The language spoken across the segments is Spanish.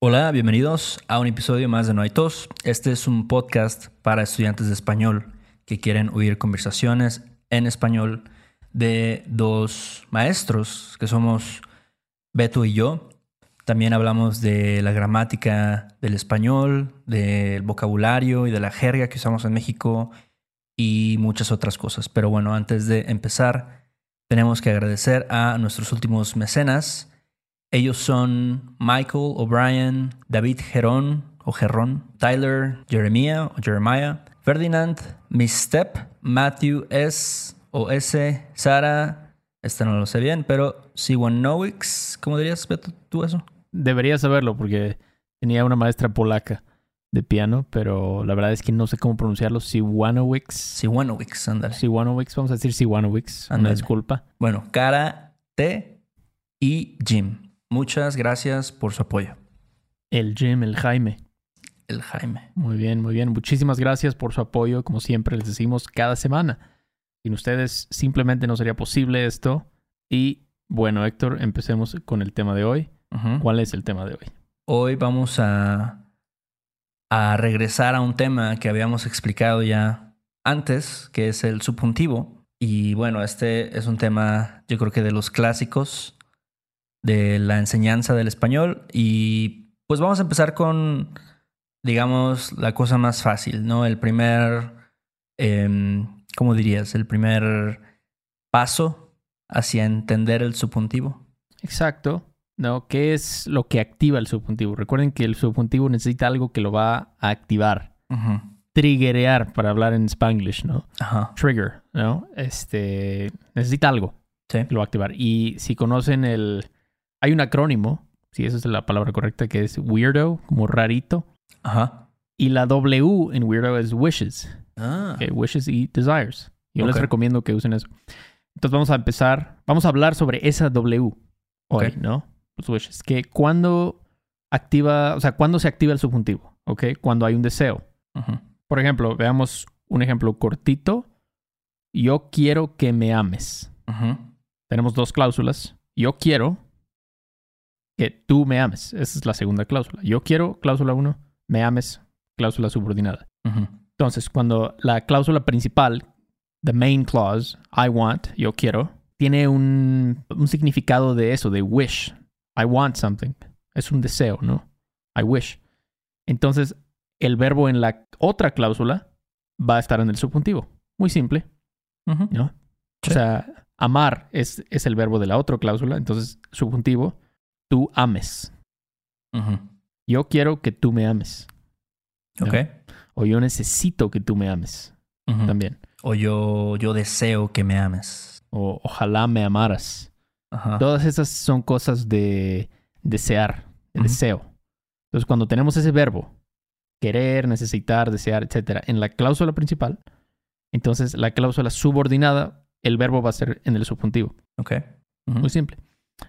Hola, bienvenidos a un episodio más de No hay tos. Este es un podcast para estudiantes de español que quieren oír conversaciones en español de dos maestros que somos Beto y yo. También hablamos de la gramática del español, del vocabulario y de la jerga que usamos en México y muchas otras cosas. Pero bueno, antes de empezar, tenemos que agradecer a nuestros últimos mecenas. Ellos son Michael O'Brien, David Gerón o Gerrón, Tyler Jeremiah o Jeremiah, Ferdinand Misstep, Matthew S o S, Sara, esta no lo sé bien, pero Siwanowicz, ¿cómo dirías, Beto, tú eso? Debería saberlo porque tenía una maestra polaca de piano, pero la verdad es que no sé cómo pronunciarlo. Siwanowicz. Siwanowicz, ándale. Siwanowicz, vamos a decir Siwanowicz. Una disculpa. Bueno, Cara, T y Jim. Muchas gracias por su apoyo. El Jim, el Jaime. El Jaime. Muy bien, muy bien. Muchísimas gracias por su apoyo, como siempre les decimos cada semana. Sin ustedes simplemente no sería posible esto. Y bueno, Héctor, empecemos con el tema de hoy. ¿Cuál es el tema de hoy? Hoy vamos a, a regresar a un tema que habíamos explicado ya antes, que es el subjuntivo. Y bueno, este es un tema, yo creo que de los clásicos de la enseñanza del español. Y pues vamos a empezar con, digamos, la cosa más fácil, ¿no? El primer, em, ¿cómo dirías? El primer paso hacia entender el subjuntivo. Exacto. ¿No? ¿Qué es lo que activa el subjuntivo? Recuerden que el subjuntivo necesita algo que lo va a activar. Ujú. Triggerear, para hablar en Spanglish, ¿no? Ajá. Trigger, ¿no? Este, necesita algo Sí. que lo va a activar. Y si conocen el... Hay un acrónimo, si esa es la palabra correcta, que es weirdo, como rarito. Ajá. Y la W en weirdo es wishes. Ah. ¿ok? Wishes y desires. Yo les recomiendo que usen eso. Entonces vamos a empezar, vamos a hablar sobre esa W hoy. ¿no? Los wishes. Que cuando activa, o sea, cuando se activa el subjuntivo, ¿ok? Cuando hay un deseo. Ujú. Por ejemplo, veamos un ejemplo cortito. Yo quiero que me ames. Ujú. Tenemos dos cláusulas. Yo quiero que tú me ames. Esa es la segunda cláusula. Yo quiero, cláusula 1, me ames, cláusula subordinada. Entonces, cuando la cláusula principal, the main clause, I want, yo quiero, tiene un, un significado de eso, de wish. I want something. Es un deseo, ¿no? I wish. Entonces, el verbo en la otra cláusula va a estar en el subjuntivo. Muy simple. ¿no? Sí. O sea, amar es, es el verbo de la otra cláusula. Entonces, subjuntivo, tú ames. Yo quiero que tú me ames. Ok. O yo necesito que tú me ames también. O yo, yo deseo que me ames. o ojalá me amaras. Ajá. Todas esas son cosas de desear, de deseo. Entonces, cuando tenemos ese verbo, querer, necesitar, desear, etcétera, en la cláusula principal, entonces la cláusula subordinada, el verbo va a ser en el subjuntivo. Ok. Muy simple.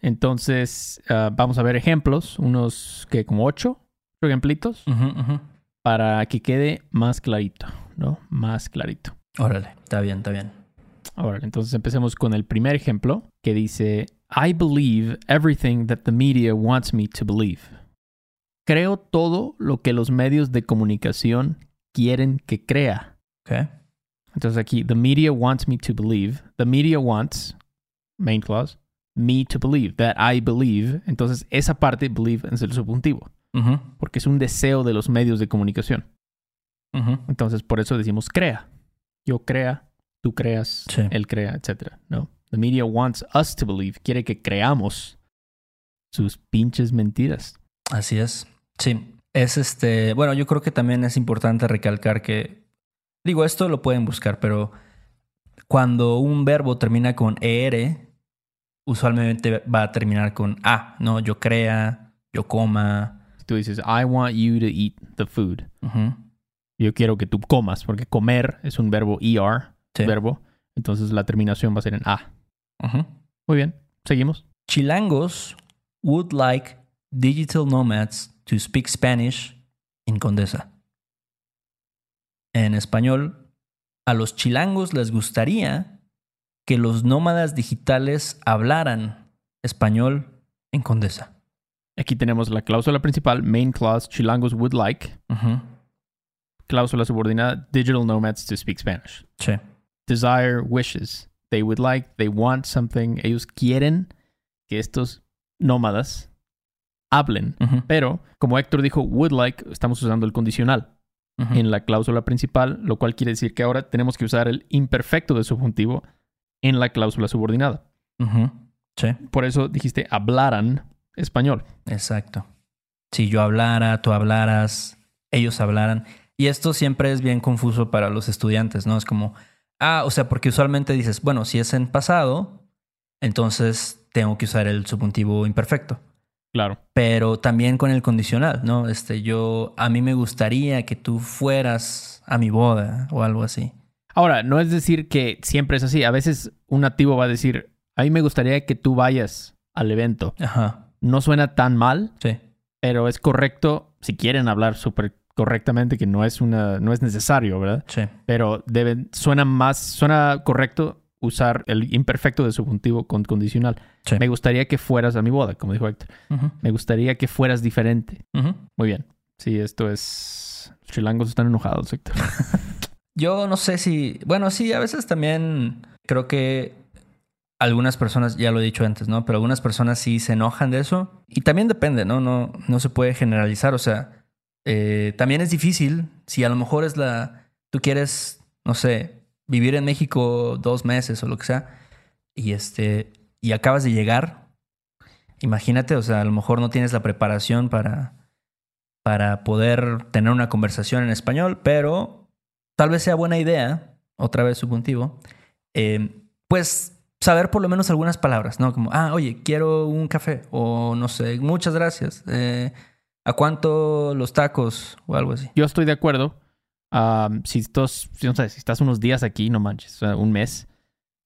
Entonces, ah, vamos a ver ejemplos, unos que como ocho ejemplitos, para que quede más clarito, ¿no? Más clarito. Órale, está bien, está bien. Ahora, entonces empecemos con el primer ejemplo que dice, I believe everything that the media wants me to believe. Creo todo lo que los medios de comunicación quieren que crea. Ok. Entonces aquí, the media wants me to believe. The media wants, main clause, me to believe, that I believe. Entonces esa parte, believe, es el subjuntivo, porque es un deseo de los medios de comunicación. Entonces por eso decimos crea. Yo crea, tú creas, Sí. él crea, etc. ¿no? The media wants us to believe. Quiere que creamos sus pinches mentiras. Así es. Sí. Es este. Bueno, yo creo que también es importante recalcar que. Digo, esto lo pueden buscar, pero cuando un verbo termina con ER, usualmente va a terminar con A, ¿no? Yo crea, yo coma. Tú dices, I want you to eat the food. Yo quiero que tú comas, porque comer es un verbo ER, Sí. verbo. Entonces la terminación va a ser en A. Muy bien, seguimos. Chilangos would like digital nomads to speak Spanish in Condesa. En español, a los chilangos les gustaría que los nómadas digitales hablaran español en Condesa. Aquí tenemos la cláusula principal, main clause, chilangos would like. Cláusula subordinada, digital nomads to speak Spanish. Sí. Desire, wishes. They would like, they want something. Ellos quieren que estos nómadas hablen. Pero, como Héctor dijo, would like, estamos usando el condicional en la cláusula principal, lo cual quiere decir que ahora tenemos que usar el imperfecto de subjuntivo en la cláusula subordinada. Sí. Por eso dijiste hablaran español. Exacto. Si yo hablara, tú hablaras, ellos hablaran. Y esto siempre es bien confuso para los estudiantes, ¿no? Es como, ah, o sea, porque usualmente dices, bueno, si es en pasado, entonces tengo que usar el subjuntivo imperfecto. Claro. Pero también con el condicional, ¿no? Este, yo, a mí me gustaría que tú fueras a mi boda o algo así. Ahora, no es decir que siempre es así. A veces un nativo va a decir, a mí me gustaría que tú vayas al evento. Ajá. No suena tan mal, Sí. pero es correcto si quieren hablar súper correctamente, que no es una, no es necesario, ¿verdad? Sí. Pero deben, suena más, suena correcto usar el imperfecto de subjuntivo con condicional. Sí. Me gustaría que fueras a mi boda, como dijo Héctor. Me gustaría que fueras diferente. Ujú. Muy bien. Sí, esto es. Los chilangos están enojados, Héctor. Yo no sé si, bueno, sí, a veces también creo que algunas personas, ya lo he dicho antes, ¿no? Pero algunas personas sí se enojan de eso. Y también depende, ¿no? No, no se puede generalizar. O sea, eh, también es difícil si a lo mejor es la, tú quieres, no sé, vivir en México dos meses o lo que sea, y este, y acabas de llegar. Imagínate, o sea, a lo mejor no tienes la preparación para, para poder tener una conversación en español, pero tal vez sea buena idea, otra vez subjuntivo, eh, pues saber por lo menos algunas palabras, ¿no? Como, ah, oye, quiero un café, o no sé, muchas gracias. eh, ¿A cuánto los tacos? O algo así. Yo estoy de acuerdo. Si, estás, no sé, si estás unos días aquí, no manches, un mes,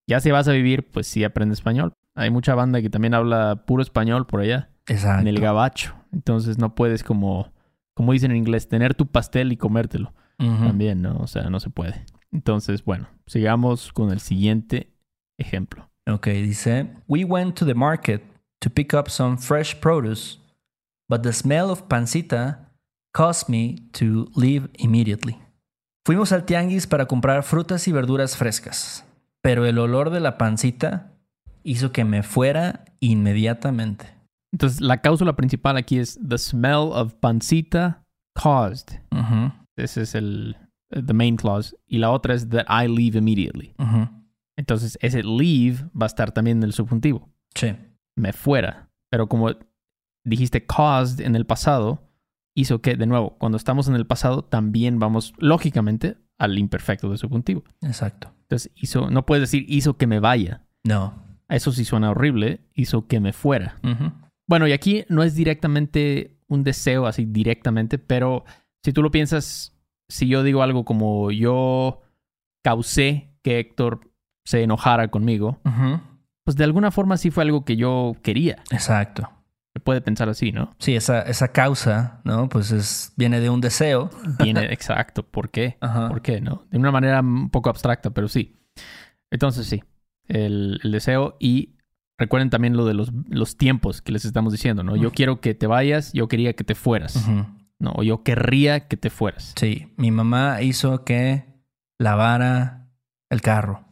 ya si vas a vivir, pues sí aprende español. Hay mucha banda que también habla puro español por allá, Exacto. en el gabacho. Entonces no puedes como, como dicen en inglés, tener tu pastel y comértelo. También, ¿no? O sea, no se puede. Entonces, bueno, sigamos con el siguiente ejemplo. Ok, dice, We went to the market to pick up some fresh produce, but the smell of pancita caused me to leave immediately. Fuimos al tianguis para comprar frutas y verduras frescas, pero el olor de la pancita hizo que me fuera inmediatamente. Entonces, la cláusula principal aquí es the smell of pancita caused. Ujú, Ese es el the main clause. Y la otra es that I leave immediately. Entonces, ese leave va a estar también en el subjuntivo. Sí, Me fuera. Pero como dijiste caused en el pasado, hizo que, de nuevo, cuando estamos en el pasado, también vamos, lógicamente, al imperfecto de subjuntivo. exacto. Entonces, hizo, no puedes decir hizo que me vaya. No. Eso sí suena horrible. Hizo que me fuera. Bueno, y aquí no es directamente un deseo así directamente, pero si tú lo piensas, si yo digo algo como yo causé que Héctor se enojara conmigo, pues de alguna forma sí fue algo que yo quería. Exacto. Se puede pensar así, ¿no? Sí, esa, esa causa, ¿no? Pues es, viene de un deseo. Viene exacto. ¿Por qué? ¿Por qué? ¿No? De una manera un poco abstracta, pero sí. Entonces sí, el, el deseo y recuerden también lo de los, los tiempos que les estamos diciendo, ¿no? Yo quiero que te vayas, yo quería que te fueras. Ujú. No, o yo querría que te fueras. Sí, mi mamá hizo que lavara el carro.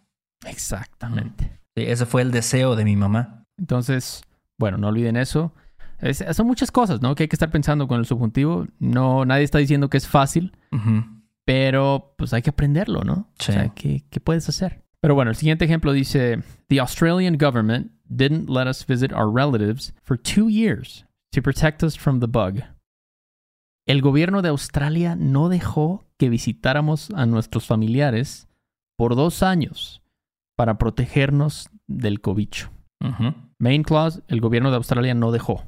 Exactamente. Sí, ese fue el deseo de mi mamá. Entonces, bueno, no olviden eso. Es- son muchas cosas, ¿no? Que hay que estar pensando con el subjuntivo. No, nadie está diciendo que es fácil, pero pues hay que aprenderlo, ¿no? Sí. O sea, ¿qué, qué puedes hacer? Pero bueno, el siguiente ejemplo dice: The Australian government didn't let us visit our relatives for two years to protect us from the bug. El gobierno de Australia no dejó que visitáramos a nuestros familiares por dos años para protegernos del cobicho. Main clause, el gobierno de Australia no dejó.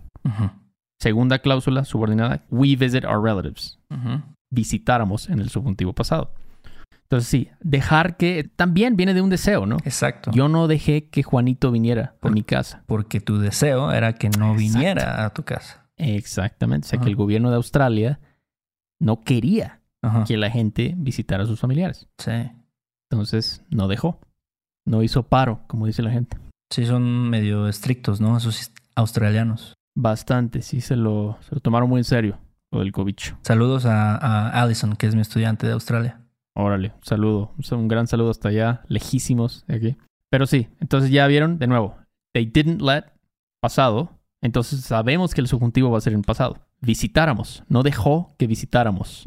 Segunda cláusula subordinada, we visit our relatives. Visitáramos en el subjuntivo pasado. Entonces sí, dejar que también viene de un deseo, ¿no? Exacto. Yo no dejé que Juanito viniera a mi casa. Porque tu deseo era que no Exacto. viniera a tu casa. Exactamente. O sea, Ajá. que el gobierno de Australia no quería Ajá. que la gente visitara a sus familiares. Sí. Entonces no dejó. No hizo paro, como dice la gente. Sí, son medio estrictos, ¿no? Esos australianos. Bastante, sí, se lo, se lo tomaron muy en serio, lo del cobicho. Saludos a, a Allison, que es mi estudiante de Australia. Órale, un saludo, un gran saludo hasta allá, lejísimos de aquí. Pero sí, entonces ya vieron, de nuevo, they didn't let pasado, entonces sabemos que el subjuntivo va a ser en pasado. Visitáramos, no dejó que visitáramos.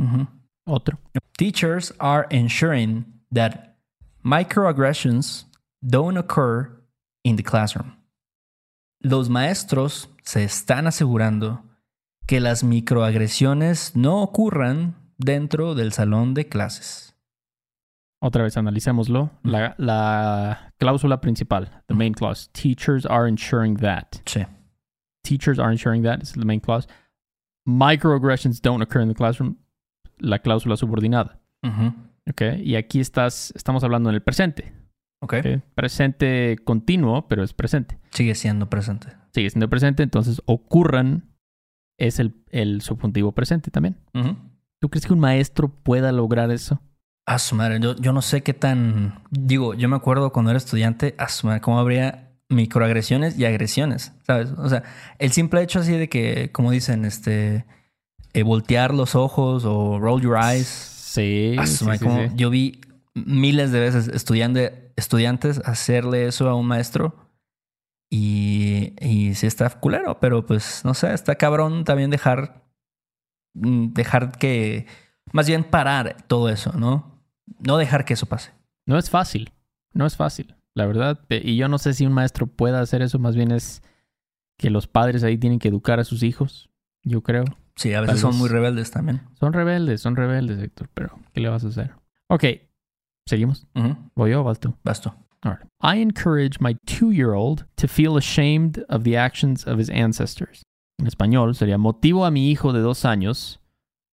Otro. Teachers are ensuring that microaggressions don't occur in the classroom. Los maestros se están asegurando que las microagresiones no ocurran dentro del salón de clases. Otra vez analicémoslo. La, la cláusula principal, the main clause. Teachers are ensuring that. Sí. Teachers are ensuring that is the main clause. Microaggressions don't occur in the classroom. La cláusula subordinada. Ujú. ¿Ok? Y aquí estás, estamos hablando en el presente. Ok. ¿ok? Presente continuo, pero es presente. Sigue siendo presente. Sigue siendo presente, entonces ocurran es el, el subjuntivo presente también. ¿Tú crees que un maestro pueda lograr eso? A su madre, yo, yo no sé qué tan. Digo, yo me acuerdo cuando era estudiante, a su madre, cómo habría microagresiones y agresiones, ¿sabes? O sea, el simple hecho así de que, como dicen, este. eh, voltear los ojos o roll your eyes. Sí. a su sí, sí, como- sí. Yo vi miles de veces estudiante, estudiantes hacerle eso a un maestro. Y, y sí está culero, pero pues no sé, está cabrón también dejar. mm, Dejar que. Más bien parar todo eso, ¿no? No dejar que eso pase. No es fácil. No es fácil, la verdad. Y yo no sé si un maestro pueda hacer eso. Más bien es que los padres ahí tienen que educar a sus hijos. Yo creo. Sí, a veces son muy rebeldes también. Son rebeldes, son rebeldes, Héctor. Pero, ¿qué le vas a hacer? Ok. Seguimos. ¿Voy yo o vas tú? Basto. All right. I encourage my two-year-old to feel ashamed of the actions of his ancestors. En español sería motivo a mi hijo de dos años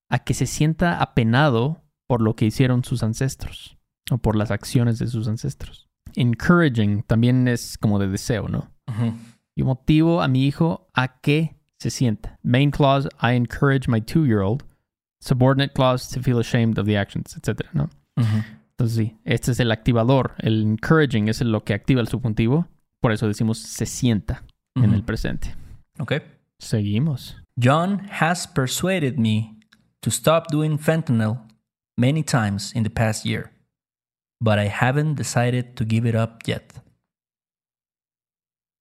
a que se sienta apenado por lo que hicieron sus ancestros o por las acciones de sus ancestros. Encouraging también es como de deseo, ¿no? Ujú, Yo motivo a mi hijo a que se sienta. Main clause, I encourage my two-year-old. Subordinate clause, to feel ashamed of the actions, etc. Entonces sí, este es el activador. El encouraging es lo que activa el subjuntivo. Por eso decimos se sienta en el presente. Ok. Seguimos. John has persuaded me to stop doing fentanyl many times in the past year, but I haven't decided to give it up yet.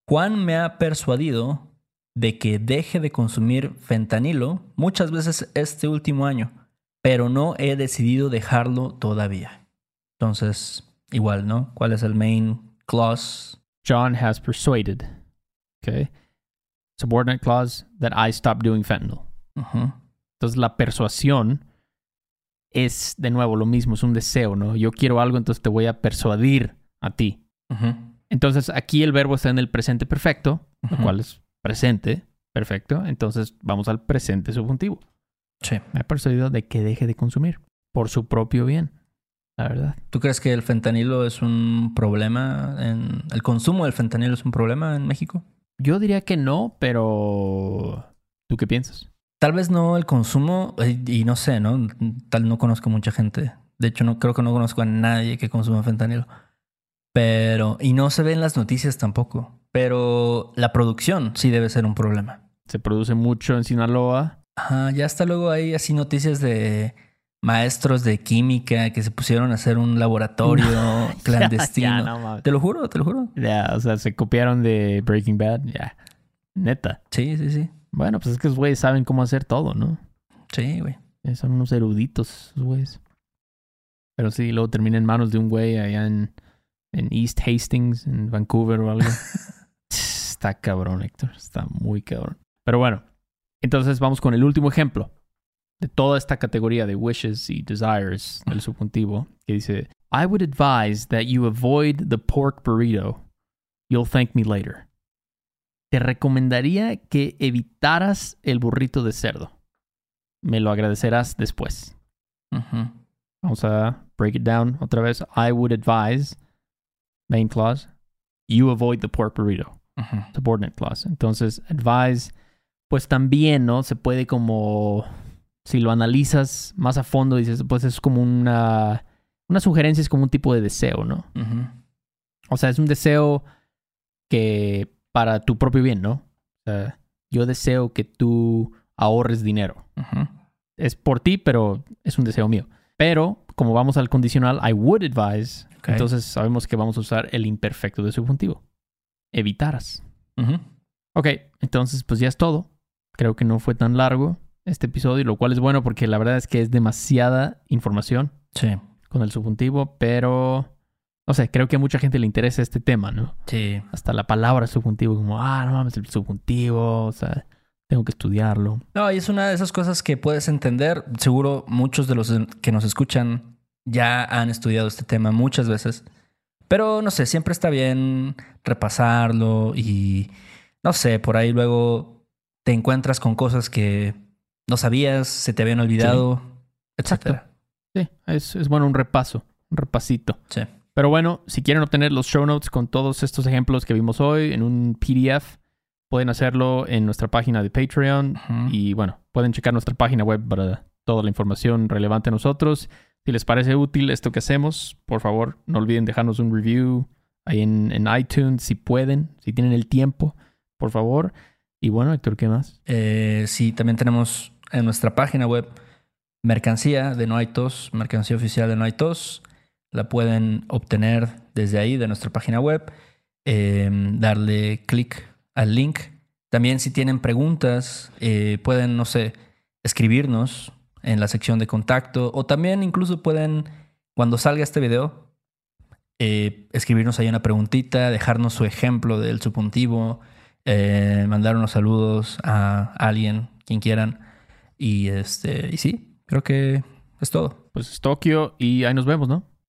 Juan me ha persuadido de que deje de consumir fentanilo muchas veces este último año, pero no he decidido dejarlo todavía. Entonces, igual, ¿no? ¿Cuál es el main clause? John has persuaded. Okay. Subordinate clause that I stop doing fentanyl. Ujú. Entonces la persuasión es de nuevo lo mismo, es un deseo, ¿no? Yo quiero algo, entonces te voy a persuadir a ti. Entonces aquí el verbo está en el presente perfecto, lo cual es presente perfecto. Entonces vamos al presente subjuntivo. Sí. Me ha persuadido de que deje de consumir por su propio bien. La verdad. ¿Tú crees que el fentanilo es un problema? En, ¿El consumo del fentanilo es un problema en México? Yo diría que no, pero ¿tú qué piensas? Tal vez no el consumo, eh, y no sé, ¿no? Tal no conozco mucha gente. De hecho, no creo que no conozco a nadie que consuma fentanilo. Pero, y no se ve en las noticias tampoco. Pero la producción sí debe ser un problema. Se produce mucho en Sinaloa. Ajá, ya hasta luego hay así noticias de maestros de química que se pusieron a hacer un laboratorio clandestino. Ya, no mames. Te lo juro, te lo juro. Ya, o sea, se copiaron de Breaking Bad. Ya. Neta. Sí, sí, sí. Bueno, pues es que los güeyes saben cómo hacer todo, ¿no? Sí, güey. Eh, Son unos eruditos, esos güeyes. Pero sí, luego termina en manos de un güey allá en, en East Hastings, en Vancouver o algo. Está cabrón, Héctor. Está muy cabrón. Pero bueno, entonces vamos con el último ejemplo de toda esta categoría de wishes y desires del subjuntivo, que dice, I would advise that you avoid the pork burrito. You'll thank me later. Te recomendaría que evitaras el burrito de cerdo. Me lo agradecerás después. Vamos a break it down otra vez. I would advise, main clause, you avoid the pork burrito, subordinate clause. Entonces, advise, pues también, ¿no? Se puede como, si lo analizas más a fondo, dices, pues es como una, una sugerencia, es como un tipo de deseo, ¿no? O sea, es un deseo que para tu propio bien, ¿no? O sea, yo deseo que tú ahorres dinero. Es por ti, pero es un deseo mío. Pero como vamos al condicional, I would advise, entonces sabemos que vamos a usar el imperfecto de subjuntivo. Evitaras. Ok, entonces pues ya es todo. Creo que no fue tan largo este episodio, lo cual es bueno porque la verdad es que es demasiada información Sí, con el subjuntivo, pero no sé, creo que a mucha gente le interesa este tema, ¿no? sí. Hasta la palabra subjuntivo, como, ah, no mames, el subjuntivo, o sea, tengo que estudiarlo. No, y es una de esas cosas que puedes entender. Seguro muchos de los que nos escuchan ya han estudiado este tema muchas veces. Pero no sé, siempre está bien repasarlo y no sé, por ahí luego te encuentras con cosas que no sabías, se te habían olvidado, etcétera. Sí, es, es bueno un repaso, un repasito. Sí. Pero bueno, si quieren obtener los show notes con todos estos ejemplos que vimos hoy en un PDF, pueden hacerlo en nuestra página de Patreon. Y bueno, pueden checar nuestra página web para toda la información relevante a nosotros. Si les parece útil esto que hacemos, por favor, no olviden dejarnos un review ahí en, en iTunes si pueden, si tienen el tiempo, por favor. Y bueno, Héctor, ¿qué más? Eh, sí, también tenemos en nuestra página web mercancía de No hay tos, mercancía oficial de No hay tos. La pueden obtener desde ahí, de nuestra página web. Eh, darle clic al link. También si tienen preguntas, eh, pueden, no sé, escribirnos en la sección de contacto o también incluso pueden, cuando salga este video, eh, escribirnos ahí una preguntita, dejarnos su ejemplo del subjuntivo, eh, mandar unos saludos a alguien, quien quieran. Y este, y sí, creo que es todo. Pues es Tokio y ahí nos vemos, ¿no?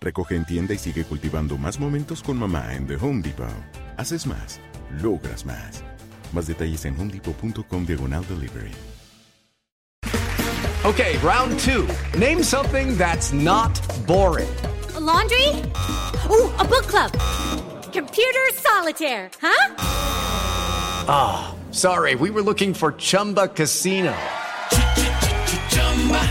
Recoge en tienda y sigue cultivando más momentos con mamá en The Home Depot. Haces más, logras más. Más detalles en homedepot.com diagonal delivery. Okay, round two. Name something that's not boring. A laundry? Ooh, a book club. Computer solitaire, huh? Ah, sorry, we were looking for Chumba Casino.